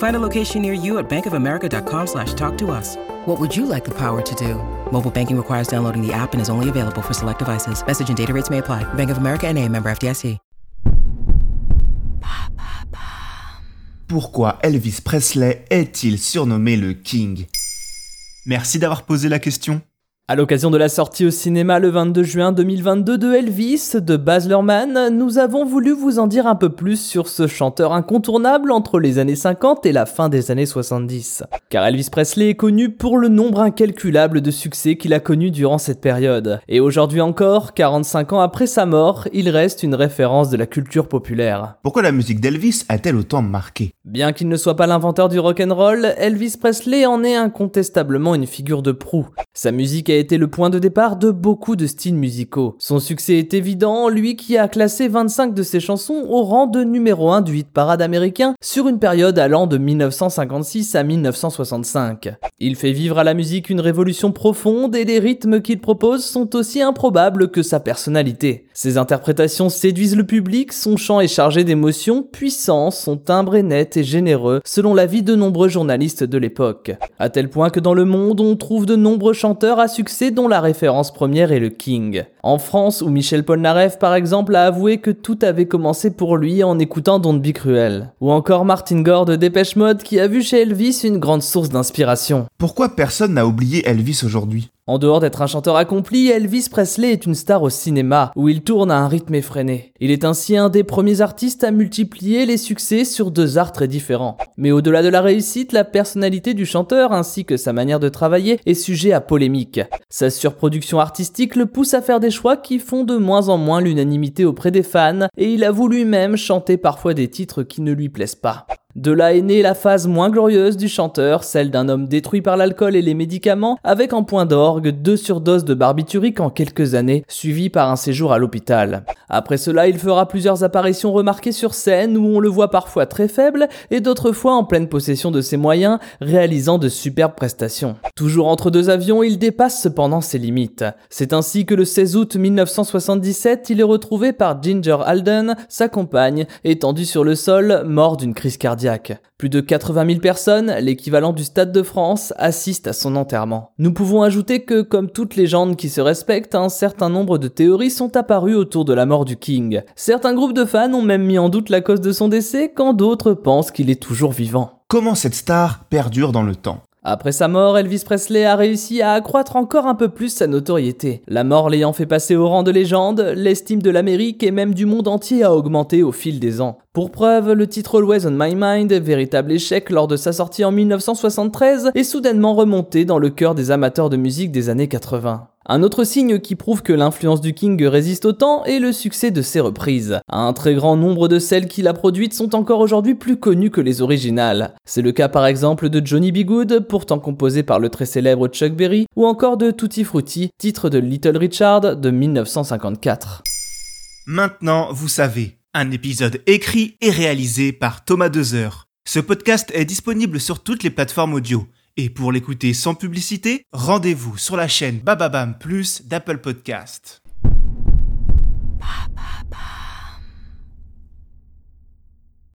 Find a location near you at bankofamerica.com slash talk to us. What would you like the power to do? Mobile banking requires downloading the app and is only available for select devices. Message and data rates may apply. Bank of America and a member FDIC. Pourquoi Elvis Presley est-il surnommé le King Merci d'avoir posé la question. À l'occasion de la sortie au cinéma le 22 juin 2022 de Elvis de Baz Luhrmann, nous avons voulu vous en dire un peu plus sur ce chanteur incontournable entre les années 50 et la fin des années 70. Car Elvis Presley est connu pour le nombre incalculable de succès qu'il a connu durant cette période. Et aujourd'hui encore, 45 ans après sa mort, il reste une référence de la culture populaire. Pourquoi la musique d'Elvis a-t-elle autant marqué? Bien qu'il ne soit pas l'inventeur du rock'n'roll, Elvis Presley en est incontestablement une figure de proue. Sa musique a été le point de départ de beaucoup de styles musicaux. Son succès est évident, lui qui a classé 25 de ses chansons au rang de numéro 1 du hit parade américain sur une période allant de 1956 à 1965. Il fait vivre à la musique une révolution profonde et les rythmes qu'il propose sont aussi improbables que sa personnalité. Ses interprétations séduisent le public, son chant est chargé d'émotions puissants, son timbre est net et généreux, selon l'avis de nombreux journalistes de l'époque. À tel point que dans le monde, on trouve de nombreux chanteurs à dont la référence première est le King. En France, où Michel Polnareff par exemple a avoué que tout avait commencé pour lui en écoutant Don't Be Cruel. Ou encore Martin Gore de Dépêche Mode qui a vu chez Elvis une grande source d'inspiration. Pourquoi personne n'a oublié Elvis aujourd'hui? En dehors d'être un chanteur accompli, Elvis Presley est une star au cinéma, où il tourne à un rythme effréné. Il est ainsi un des premiers artistes à multiplier les succès sur deux arts très différents. Mais au-delà de la réussite, la personnalité du chanteur ainsi que sa manière de travailler est sujet à polémique. Sa surproduction artistique le pousse à faire des choix qui font de moins en moins l'unanimité auprès des fans, et il avoue lui-même chanter parfois des titres qui ne lui plaisent pas. De là est née la phase moins glorieuse du chanteur, celle d'un homme détruit par l'alcool et les médicaments, avec en point d'orgue deux surdoses de barbiturique en quelques années, suivies par un séjour à l'hôpital. Après cela, il fera plusieurs apparitions remarquées sur scène où on le voit parfois très faible et d'autres fois en pleine possession de ses moyens, réalisant de superbes prestations. Toujours entre deux avions, il dépasse cependant ses limites. C'est ainsi que le 16 août 1977, il est retrouvé par Ginger Alden, sa compagne, étendu sur le sol, mort d'une crise Plus de 80 000 personnes, l'équivalent du Stade de France, assistent à son enterrement. Nous pouvons ajouter que, comme toute légende qui se respecte, un certain nombre de théories sont apparues autour de la mort du King. Certains groupes de fans ont même mis en doute la cause de son décès, quand d'autres pensent qu'il est toujours vivant. Comment cette star perdure dans le temps? Après sa mort, Elvis Presley a réussi à accroître encore un peu plus sa notoriété. La mort l'ayant fait passer au rang de légende, l'estime de l'Amérique et même du monde entier a augmenté au fil des ans. Pour preuve, le titre Always on My Mind, véritable échec lors de sa sortie en 1973, est soudainement remonté dans le cœur des amateurs de musique des années 80. Un autre signe qui prouve que l'influence du King résiste au temps est le succès de ses reprises. Un très grand nombre de celles qu'il a produites sont encore aujourd'hui plus connues que les originales. C'est le cas par exemple de Johnny B. Good, pourtant composé par le très célèbre Chuck Berry, ou encore de Tutti Frutti, titre de Little Richard de 1954. Maintenant, vous savez, un épisode écrit et réalisé par Thomas Dezer. Ce podcast est disponible sur toutes les plateformes audio. Et pour l'écouter sans publicité, rendez-vous sur la chaîne Bababam Plus d'Apple Podcast.